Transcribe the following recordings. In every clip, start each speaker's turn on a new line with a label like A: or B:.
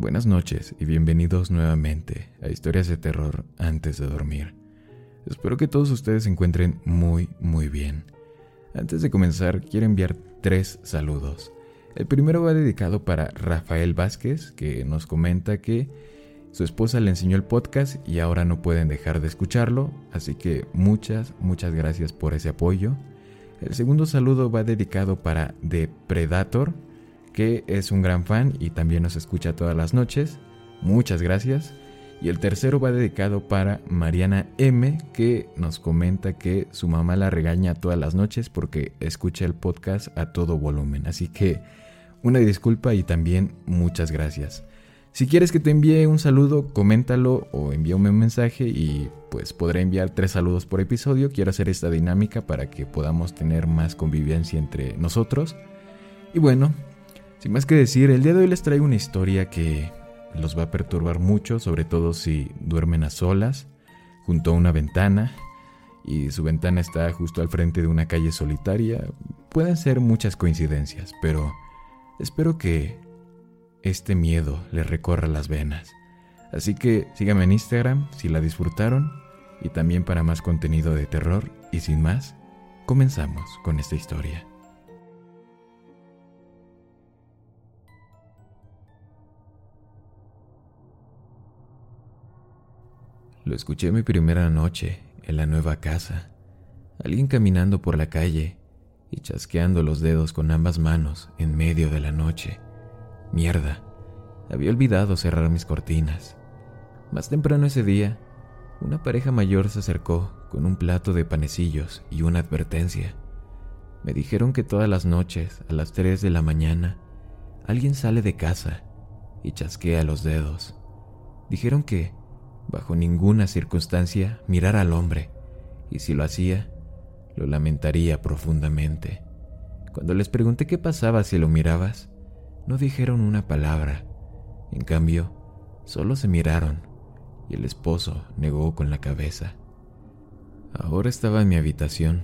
A: Buenas noches y bienvenidos nuevamente a Historias de Terror antes de dormir. Espero que todos ustedes se encuentren muy, muy bien. Antes de comenzar, quiero enviar tres saludos. El primero va dedicado para Rafael Vázquez, que nos comenta que su esposa le enseñó el podcast y ahora no pueden dejar de escucharlo, así que muchas, muchas gracias por ese apoyo. El segundo saludo va dedicado para The Predator, que es un gran fan y también nos escucha todas las noches. Muchas gracias. Y el tercero va dedicado para Mariana M, que nos comenta que su mamá la regaña todas las noches porque escucha el podcast a todo volumen. Así que una disculpa y también muchas gracias. Si quieres que te envíe un saludo, coméntalo o envíame un mensaje y pues podré enviar tres saludos por episodio. Quiero hacer esta dinámica para que podamos tener más convivencia entre nosotros. Y bueno, sin más que decir, el día de hoy les traigo una historia que los va a perturbar mucho, sobre todo si duermen a solas, junto a una ventana, y su ventana está justo al frente de una calle solitaria. Pueden ser muchas coincidencias, pero espero que este miedo les recorra las venas. Así que síganme en Instagram si la disfrutaron y también para más contenido de terror y sin más, comenzamos con esta historia. Lo escuché mi primera noche en la nueva casa. Alguien caminando por la calle y chasqueando los dedos con ambas manos en medio de la noche. Mierda, había olvidado cerrar mis cortinas. Más temprano ese día, una pareja mayor se acercó con un plato de panecillos y una advertencia. Me dijeron que todas las noches, a las 3 de la mañana, alguien sale de casa y chasquea los dedos. Dijeron que bajo ninguna circunstancia mirar al hombre, y si lo hacía, lo lamentaría profundamente. Cuando les pregunté qué pasaba si lo mirabas, no dijeron una palabra. En cambio, solo se miraron, y el esposo negó con la cabeza. Ahora estaba en mi habitación,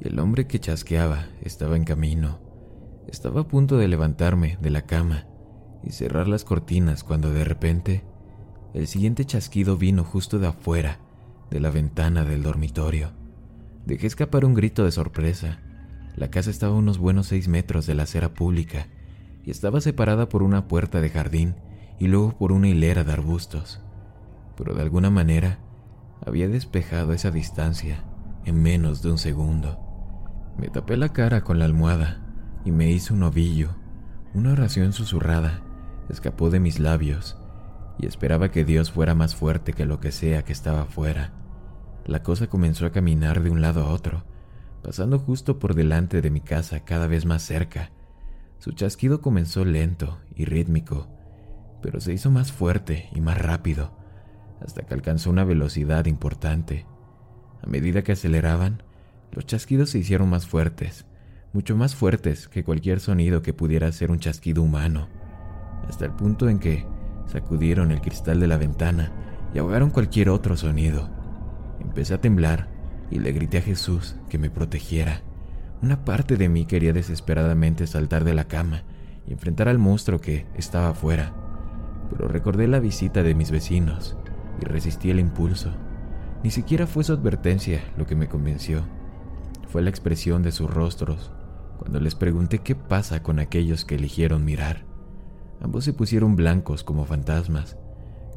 A: y el hombre que chasqueaba estaba en camino. Estaba a punto de levantarme de la cama y cerrar las cortinas cuando de repente el siguiente chasquido vino justo de afuera, de la ventana del dormitorio. Dejé escapar un grito de sorpresa. La casa estaba a unos buenos seis metros de la acera pública y estaba separada por una puerta de jardín y luego por una hilera de arbustos. Pero de alguna manera había despejado esa distancia en menos de un segundo. Me tapé la cara con la almohada y me hice un ovillo. Una oración susurrada escapó de mis labios y esperaba que Dios fuera más fuerte que lo que sea que estaba afuera. La cosa comenzó a caminar de un lado a otro, pasando justo por delante de mi casa cada vez más cerca. Su chasquido comenzó lento y rítmico, pero se hizo más fuerte y más rápido, hasta que alcanzó una velocidad importante. A medida que aceleraban, los chasquidos se hicieron más fuertes, mucho más fuertes que cualquier sonido que pudiera ser un chasquido humano, hasta el punto en que Sacudieron el cristal de la ventana y ahogaron cualquier otro sonido. Empecé a temblar y le grité a Jesús que me protegiera. Una parte de mí quería desesperadamente saltar de la cama y enfrentar al monstruo que estaba afuera, pero recordé la visita de mis vecinos y resistí el impulso. Ni siquiera fue su advertencia lo que me convenció. Fue la expresión de sus rostros cuando les pregunté qué pasa con aquellos que eligieron mirar. Ambos se pusieron blancos como fantasmas,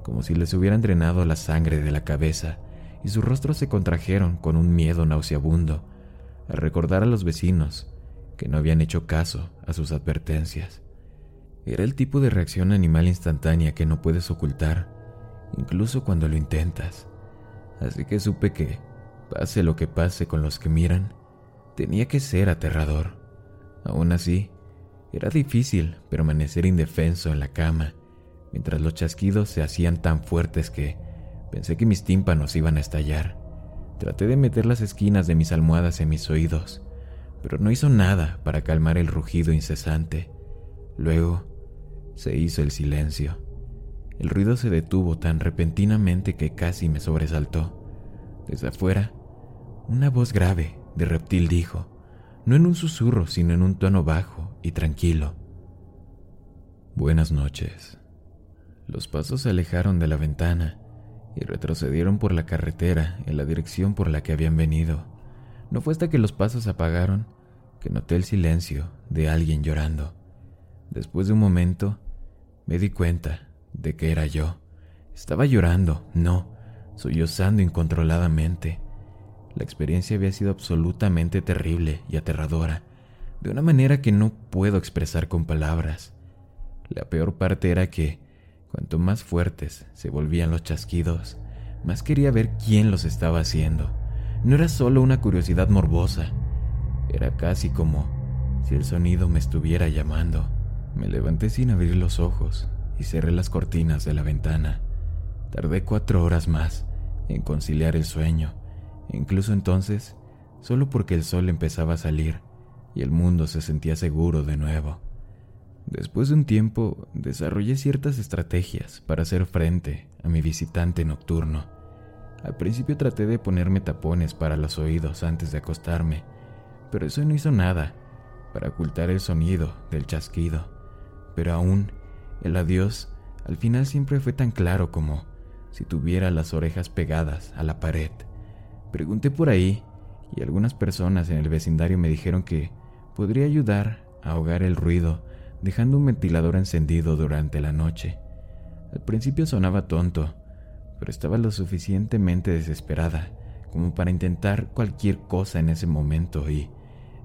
A: como si les hubieran drenado la sangre de la cabeza, y sus rostros se contrajeron con un miedo nauseabundo al recordar a los vecinos que no habían hecho caso a sus advertencias. Era el tipo de reacción animal instantánea que no puedes ocultar, incluso cuando lo intentas. Así que supe que, pase lo que pase con los que miran, tenía que ser aterrador. Aún así, era difícil permanecer indefenso en la cama, mientras los chasquidos se hacían tan fuertes que pensé que mis tímpanos iban a estallar. Traté de meter las esquinas de mis almohadas en mis oídos, pero no hizo nada para calmar el rugido incesante. Luego se hizo el silencio. El ruido se detuvo tan repentinamente que casi me sobresaltó. Desde afuera, una voz grave de reptil dijo, no en un susurro, sino en un tono bajo y tranquilo. Buenas noches. Los pasos se alejaron de la ventana y retrocedieron por la carretera en la dirección por la que habían venido. No fue hasta que los pasos apagaron que noté el silencio de alguien llorando. Después de un momento, me di cuenta de que era yo. Estaba llorando, no, sollozando incontroladamente. La experiencia había sido absolutamente terrible y aterradora, de una manera que no puedo expresar con palabras. La peor parte era que, cuanto más fuertes se volvían los chasquidos, más quería ver quién los estaba haciendo. No era solo una curiosidad morbosa, era casi como si el sonido me estuviera llamando. Me levanté sin abrir los ojos y cerré las cortinas de la ventana. Tardé cuatro horas más en conciliar el sueño, incluso entonces, solo porque el sol empezaba a salir y el mundo se sentía seguro de nuevo. Después de un tiempo, desarrollé ciertas estrategias para hacer frente a mi visitante nocturno. Al principio traté de ponerme tapones para los oídos antes de acostarme, pero eso no hizo nada para ocultar el sonido del chasquido. Pero aún, el adiós al final siempre fue tan claro como si tuviera las orejas pegadas a la pared. Pregunté por ahí y algunas personas en el vecindario me dijeron que podría ayudar a ahogar el ruido dejando un ventilador encendido durante la noche. Al principio sonaba tonto, pero estaba lo suficientemente desesperada como para intentar cualquier cosa en ese momento y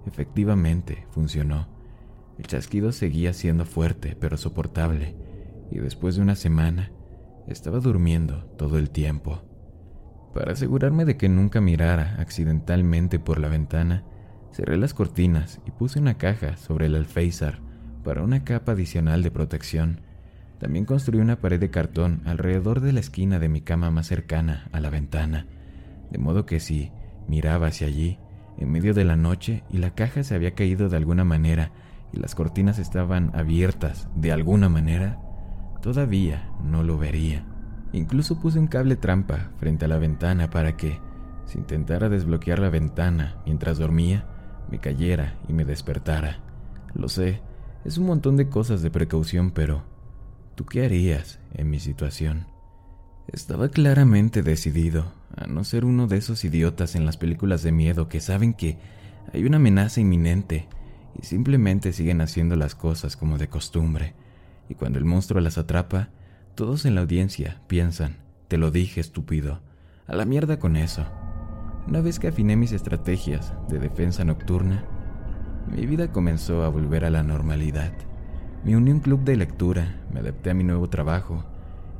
A: efectivamente funcionó. El chasquido seguía siendo fuerte pero soportable, y después de una semana estaba durmiendo todo el tiempo. Para asegurarme de que nunca mirara accidentalmente por la ventana, cerré las cortinas y puse una caja sobre el alféizar para una capa adicional de protección. También construí una pared de cartón alrededor de la esquina de mi cama más cercana a la ventana, de modo que si miraba hacia allí, en medio de la noche, y la caja se había caído de alguna manera, y las cortinas estaban abiertas de alguna manera, todavía no lo vería. Incluso puse un cable trampa frente a la ventana para que, si intentara desbloquear la ventana mientras dormía, me cayera y me despertara. Lo sé, es un montón de cosas de precaución, pero ¿tú qué harías en mi situación? Estaba claramente decidido a no ser uno de esos idiotas en las películas de miedo que saben que hay una amenaza inminente y simplemente siguen haciendo las cosas como de costumbre. Y cuando el monstruo las atrapa, todos en la audiencia piensan, te lo dije, estúpido, a la mierda con eso. Una vez que afiné mis estrategias de defensa nocturna, mi vida comenzó a volver a la normalidad. Me uní a un club de lectura, me adapté a mi nuevo trabajo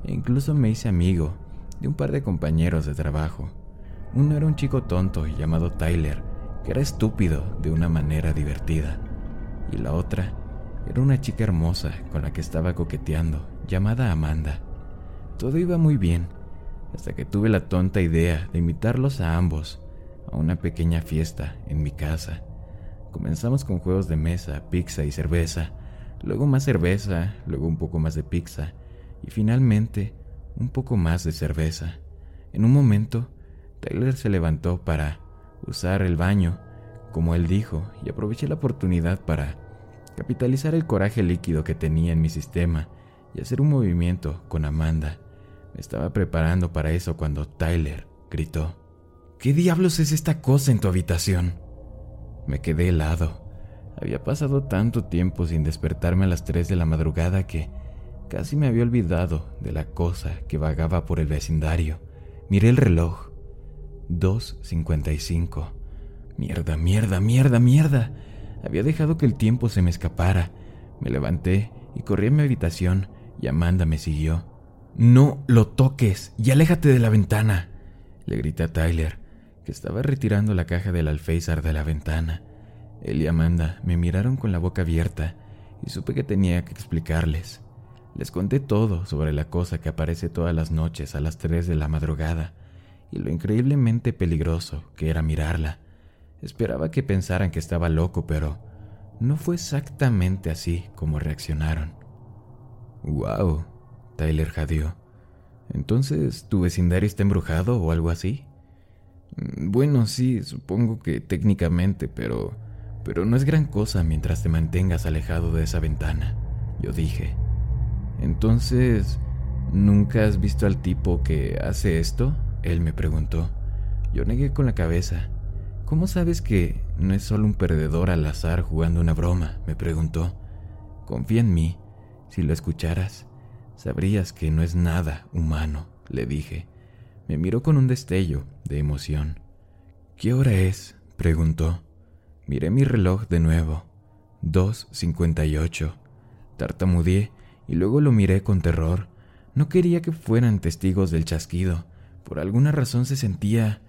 A: e incluso me hice amigo de un par de compañeros de trabajo. Uno era un chico tonto llamado Tyler, que era estúpido de una manera divertida. Y la otra era una chica hermosa con la que estaba coqueteando, llamada Amanda. Todo iba muy bien, hasta que tuve la tonta idea de invitarlos a ambos a una pequeña fiesta en mi casa. Comenzamos con juegos de mesa, pizza y cerveza, luego más cerveza, luego un poco más de pizza y finalmente un poco más de cerveza. En un momento, Tyler se levantó para usar el baño, como él dijo, y aproveché la oportunidad para capitalizar el coraje líquido que tenía en mi sistema y hacer un movimiento con Amanda. Me estaba preparando para eso cuando Tyler gritó. ¿Qué diablos es esta cosa en tu habitación? Me quedé helado. Había pasado tanto tiempo sin despertarme a las 3 de la madrugada que casi me había olvidado de la cosa que vagaba por el vecindario. Miré el reloj. 2.55. Mierda, mierda, mierda, mierda. Había dejado que el tiempo se me escapara. Me levanté y corrí a mi habitación y Amanda me siguió. No lo toques y aléjate de la ventana, le grité a Tyler estaba retirando la caja del alféizar de la ventana. Él y Amanda me miraron con la boca abierta y supe que tenía que explicarles. Les conté todo sobre la cosa que aparece todas las noches a las 3 de la madrugada y lo increíblemente peligroso que era mirarla. Esperaba que pensaran que estaba loco, pero no fue exactamente así como reaccionaron. ¡Wow! Tyler jadeó. Entonces, ¿tu vecindario está embrujado o algo así? Mm, bueno, sí, supongo que técnicamente, pero... pero no es gran cosa mientras te mantengas alejado de esa ventana, yo dije. Entonces, ¿nunca has visto al tipo que hace esto? Él me preguntó. Yo negué con la cabeza. ¿Cómo sabes que no es solo un perdedor al azar jugando una broma? me preguntó. Confía en mí. Si lo escucharas, sabrías que no es nada humano, le dije. Me miró con un destello de emoción. ¿Qué hora es? preguntó. Miré mi reloj de nuevo. Dos cincuenta y ocho. Tartamudeé y luego lo miré con terror. No quería que fueran testigos del chasquido. Por alguna razón se sentía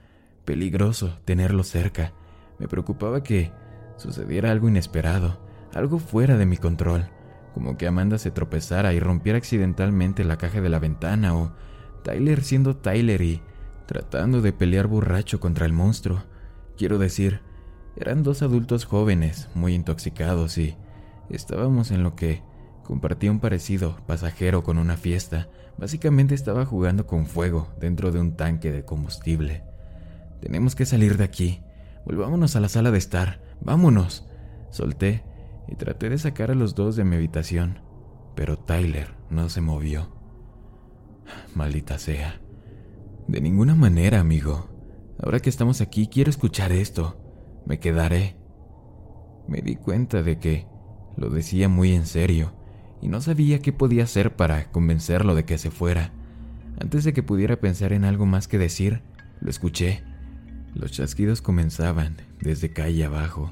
A: peligroso tenerlo cerca. Me preocupaba que sucediera algo inesperado, algo fuera de mi control, como que Amanda se tropezara y rompiera accidentalmente la caja de la ventana o Tyler siendo Tyler y tratando de pelear borracho contra el monstruo. Quiero decir, eran dos adultos jóvenes, muy intoxicados y estábamos en lo que compartía un parecido pasajero con una fiesta. Básicamente estaba jugando con fuego dentro de un tanque de combustible. Tenemos que salir de aquí. Volvámonos a la sala de estar. Vámonos. Solté y traté de sacar a los dos de mi habitación, pero Tyler no se movió. Maldita sea. De ninguna manera, amigo. Ahora que estamos aquí, quiero escuchar esto. Me quedaré. Me di cuenta de que lo decía muy en serio y no sabía qué podía hacer para convencerlo de que se fuera. Antes de que pudiera pensar en algo más que decir, lo escuché. Los chasquidos comenzaban desde calle abajo.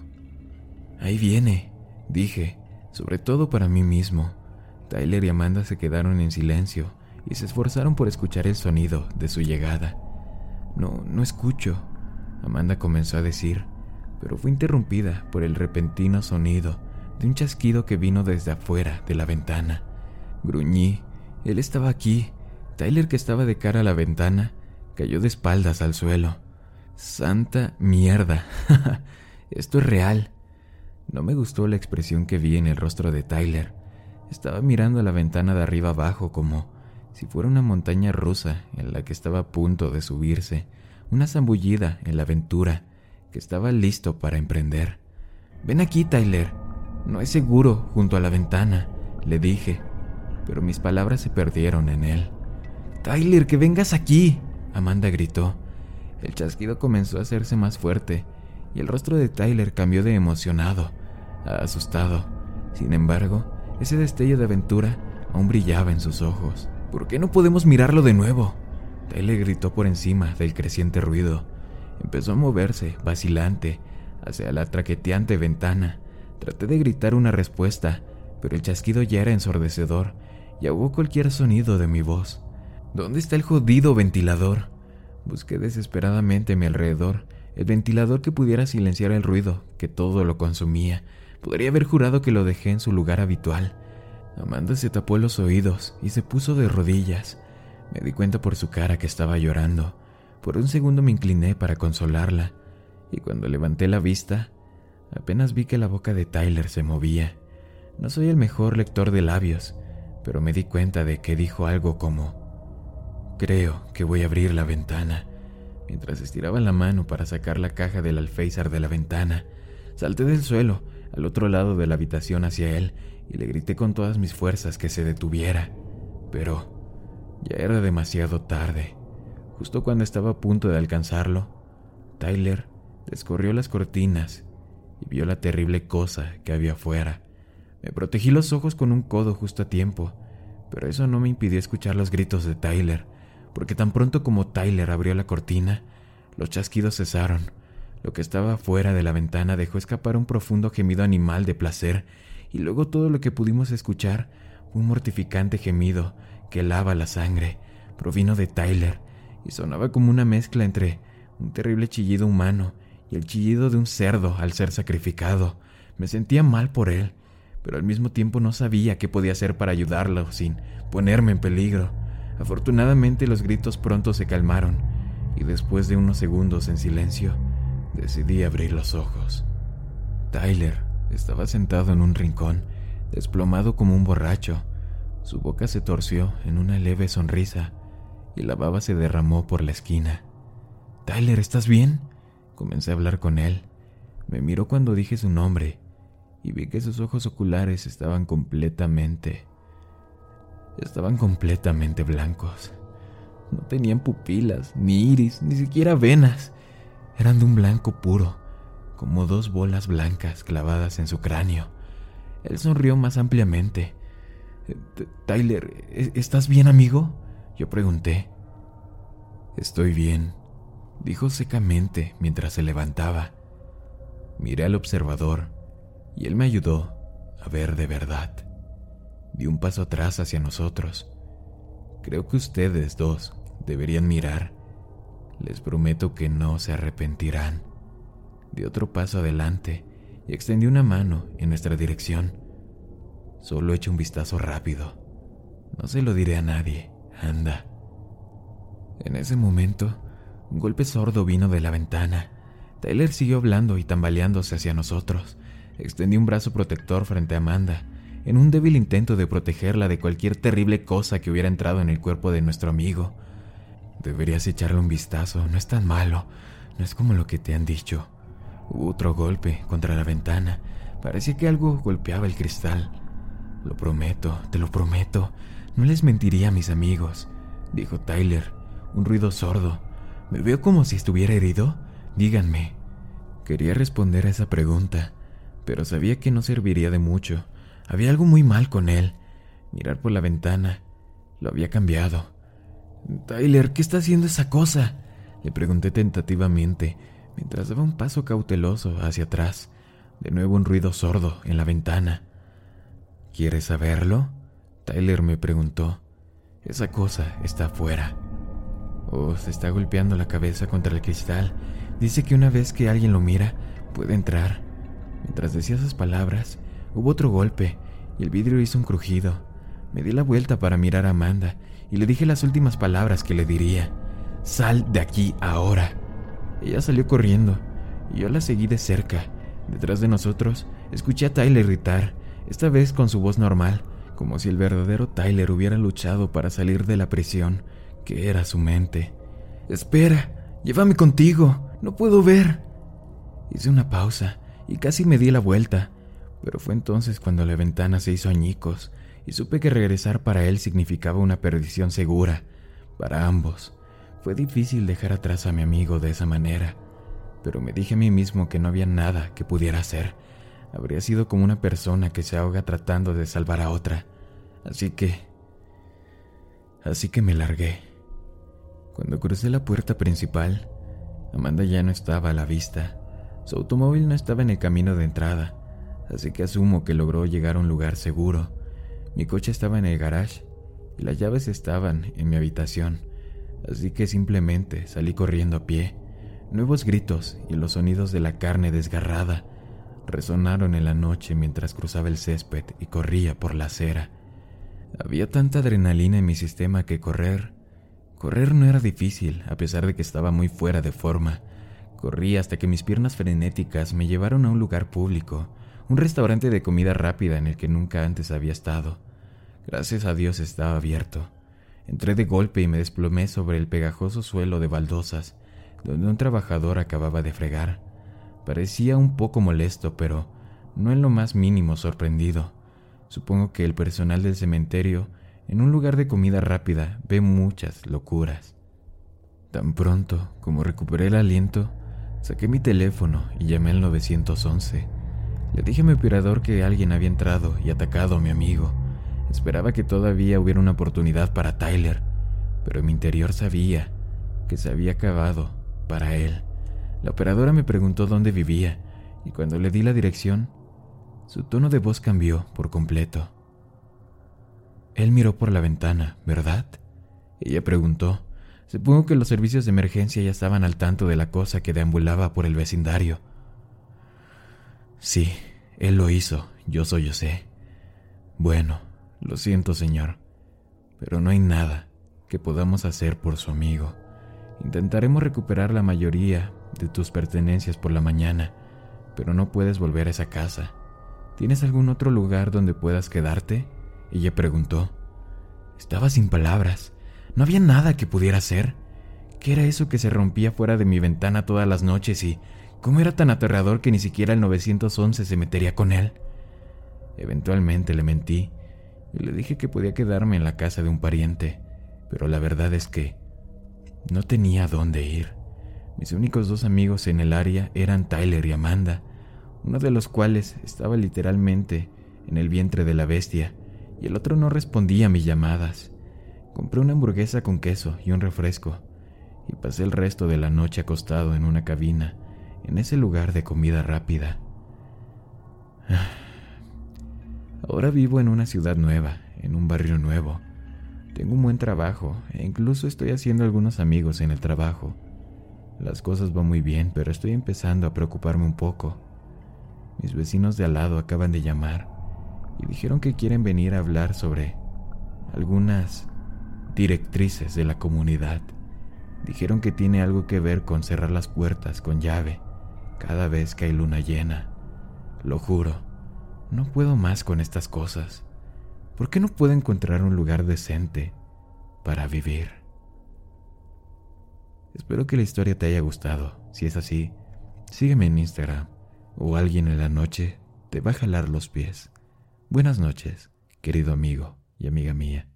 A: Ahí viene, dije, sobre todo para mí mismo. Tyler y Amanda se quedaron en silencio y se esforzaron por escuchar el sonido de su llegada. No, no escucho, Amanda comenzó a decir, pero fue interrumpida por el repentino sonido de un chasquido que vino desde afuera de la ventana. Gruñí. Él estaba aquí. Tyler, que estaba de cara a la ventana, cayó de espaldas al suelo. Santa mierda. Esto es real. No me gustó la expresión que vi en el rostro de Tyler. Estaba mirando a la ventana de arriba abajo como si fuera una montaña rusa en la que estaba a punto de subirse, una zambullida en la aventura que estaba listo para emprender. Ven aquí, Tyler, no es seguro junto a la ventana, le dije, pero mis palabras se perdieron en él. Tyler, que vengas aquí, Amanda gritó. El chasquido comenzó a hacerse más fuerte y el rostro de Tyler cambió de emocionado a asustado. Sin embargo, ese destello de aventura aún brillaba en sus ojos. ¿Por qué no podemos mirarlo de nuevo? Tyler gritó por encima del creciente ruido. Empezó a moverse, vacilante, hacia la traqueteante ventana. Traté de gritar una respuesta, pero el chasquido ya era ensordecedor y ahogó cualquier sonido de mi voz. ¿Dónde está el jodido ventilador? Busqué desesperadamente a mi alrededor el ventilador que pudiera silenciar el ruido que todo lo consumía. Podría haber jurado que lo dejé en su lugar habitual. Amanda se tapó los oídos y se puso de rodillas. Me di cuenta por su cara que estaba llorando. Por un segundo me incliné para consolarla, y cuando levanté la vista, Apenas vi que la boca de Tyler se movía. No soy el mejor lector de labios, pero me di cuenta de que dijo algo como, creo que voy a abrir la ventana. Mientras estiraba la mano para sacar la caja del alféizar de la ventana, salté del suelo, al otro lado de la habitación hacia él, y le grité con todas mis fuerzas que se detuviera. Pero ya era demasiado tarde. Justo cuando estaba a punto de alcanzarlo, Tyler descorrió las cortinas y vio la terrible cosa que había afuera. Me protegí los ojos con un codo justo a tiempo, pero eso no me impidió escuchar los gritos de Tyler, porque tan pronto como Tyler abrió la cortina, los chasquidos cesaron. Lo que estaba afuera de la ventana dejó escapar un profundo gemido animal de placer, y luego todo lo que pudimos escuchar, un mortificante gemido que lava la sangre, provino de Tyler y sonaba como una mezcla entre un terrible chillido humano y el chillido de un cerdo al ser sacrificado. Me sentía mal por él, pero al mismo tiempo no sabía qué podía hacer para ayudarlo sin ponerme en peligro. Afortunadamente los gritos pronto se calmaron y después de unos segundos en silencio decidí abrir los ojos. Tyler estaba sentado en un rincón, desplomado como un borracho. Su boca se torció en una leve sonrisa y la baba se derramó por la esquina. Tyler, ¿estás bien? Comencé a hablar con él. Me miró cuando dije su nombre y vi que sus ojos oculares estaban completamente... estaban completamente blancos. No tenían pupilas, ni iris, ni siquiera venas. Eran de un blanco puro, como dos bolas blancas clavadas en su cráneo. Él sonrió más ampliamente. Tyler, ¿estás bien, amigo? Yo pregunté. Estoy bien, dijo secamente mientras se levantaba. Miré al observador y él me ayudó a ver de verdad. Di un paso atrás hacia nosotros. Creo que ustedes dos deberían mirar. Les prometo que no se arrepentirán. Di otro paso adelante y extendí una mano en nuestra dirección. Solo eché un vistazo rápido. No se lo diré a nadie. Anda. En ese momento, un golpe sordo vino de la ventana. Tyler siguió hablando y tambaleándose hacia nosotros. Extendí un brazo protector frente a Amanda, en un débil intento de protegerla de cualquier terrible cosa que hubiera entrado en el cuerpo de nuestro amigo. Deberías echarle un vistazo, no es tan malo, no es como lo que te han dicho. Otro golpe contra la ventana. Parecía que algo golpeaba el cristal. Lo prometo, te lo prometo. No les mentiría a mis amigos, dijo Tyler, un ruido sordo. ¿Me veo como si estuviera herido? Díganme. Quería responder a esa pregunta, pero sabía que no serviría de mucho. Había algo muy mal con él. Mirar por la ventana lo había cambiado. Tyler, ¿qué está haciendo esa cosa? Le pregunté tentativamente, mientras daba un paso cauteloso hacia atrás. De nuevo un ruido sordo en la ventana. ¿Quieres saberlo? Tyler me preguntó. Esa cosa está afuera. Oh, se está golpeando la cabeza contra el cristal. Dice que una vez que alguien lo mira, puede entrar. Mientras decía esas palabras, hubo otro golpe y el vidrio hizo un crujido. Me di la vuelta para mirar a Amanda y le dije las últimas palabras que le diría. Sal de aquí ahora. Ella salió corriendo y yo la seguí de cerca. Detrás de nosotros, escuché a Tyler gritar, esta vez con su voz normal, como si el verdadero Tyler hubiera luchado para salir de la prisión que era su mente. Espera, llévame contigo, no puedo ver. Hice una pausa y casi me di la vuelta, pero fue entonces cuando la ventana se hizo añicos y supe que regresar para él significaba una perdición segura, para ambos. Fue difícil dejar atrás a mi amigo de esa manera, pero me dije a mí mismo que no había nada que pudiera hacer habría sido como una persona que se ahoga tratando de salvar a otra. Así que... Así que me largué. Cuando crucé la puerta principal, Amanda ya no estaba a la vista. Su automóvil no estaba en el camino de entrada, así que asumo que logró llegar a un lugar seguro. Mi coche estaba en el garage y las llaves estaban en mi habitación, así que simplemente salí corriendo a pie. Nuevos gritos y los sonidos de la carne desgarrada resonaron en la noche mientras cruzaba el césped y corría por la acera. Había tanta adrenalina en mi sistema que correr, correr no era difícil, a pesar de que estaba muy fuera de forma. Corrí hasta que mis piernas frenéticas me llevaron a un lugar público, un restaurante de comida rápida en el que nunca antes había estado. Gracias a Dios estaba abierto. Entré de golpe y me desplomé sobre el pegajoso suelo de baldosas, donde un trabajador acababa de fregar. Parecía un poco molesto, pero no en lo más mínimo sorprendido. Supongo que el personal del cementerio, en un lugar de comida rápida, ve muchas locuras. Tan pronto como recuperé el aliento, saqué mi teléfono y llamé al 911. Le dije a mi operador que alguien había entrado y atacado a mi amigo. Esperaba que todavía hubiera una oportunidad para Tyler, pero en mi interior sabía que se había acabado para él. La operadora me preguntó dónde vivía y cuando le di la dirección, su tono de voz cambió por completo. Él miró por la ventana, ¿verdad? Ella preguntó. Supongo que los servicios de emergencia ya estaban al tanto de la cosa que deambulaba por el vecindario. Sí, él lo hizo, yo soy José. Bueno, lo siento, señor, pero no hay nada que podamos hacer por su amigo. Intentaremos recuperar la mayoría de tus pertenencias por la mañana, pero no puedes volver a esa casa. ¿Tienes algún otro lugar donde puedas quedarte? Ella preguntó. Estaba sin palabras. No había nada que pudiera hacer. ¿Qué era eso que se rompía fuera de mi ventana todas las noches y cómo era tan aterrador que ni siquiera el 911 se metería con él? Eventualmente le mentí y le dije que podía quedarme en la casa de un pariente, pero la verdad es que no tenía dónde ir. Mis únicos dos amigos en el área eran Tyler y Amanda, uno de los cuales estaba literalmente en el vientre de la bestia y el otro no respondía a mis llamadas. Compré una hamburguesa con queso y un refresco y pasé el resto de la noche acostado en una cabina, en ese lugar de comida rápida. Ahora vivo en una ciudad nueva, en un barrio nuevo. Tengo un buen trabajo e incluso estoy haciendo algunos amigos en el trabajo. Las cosas van muy bien, pero estoy empezando a preocuparme un poco. Mis vecinos de al lado acaban de llamar y dijeron que quieren venir a hablar sobre algunas directrices de la comunidad. Dijeron que tiene algo que ver con cerrar las puertas con llave cada vez que hay luna llena. Lo juro, no puedo más con estas cosas. ¿Por qué no puedo encontrar un lugar decente para vivir? Espero que la historia te haya gustado. Si es así, sígueme en Instagram o alguien en la noche te va a jalar los pies. Buenas noches, querido amigo y amiga mía.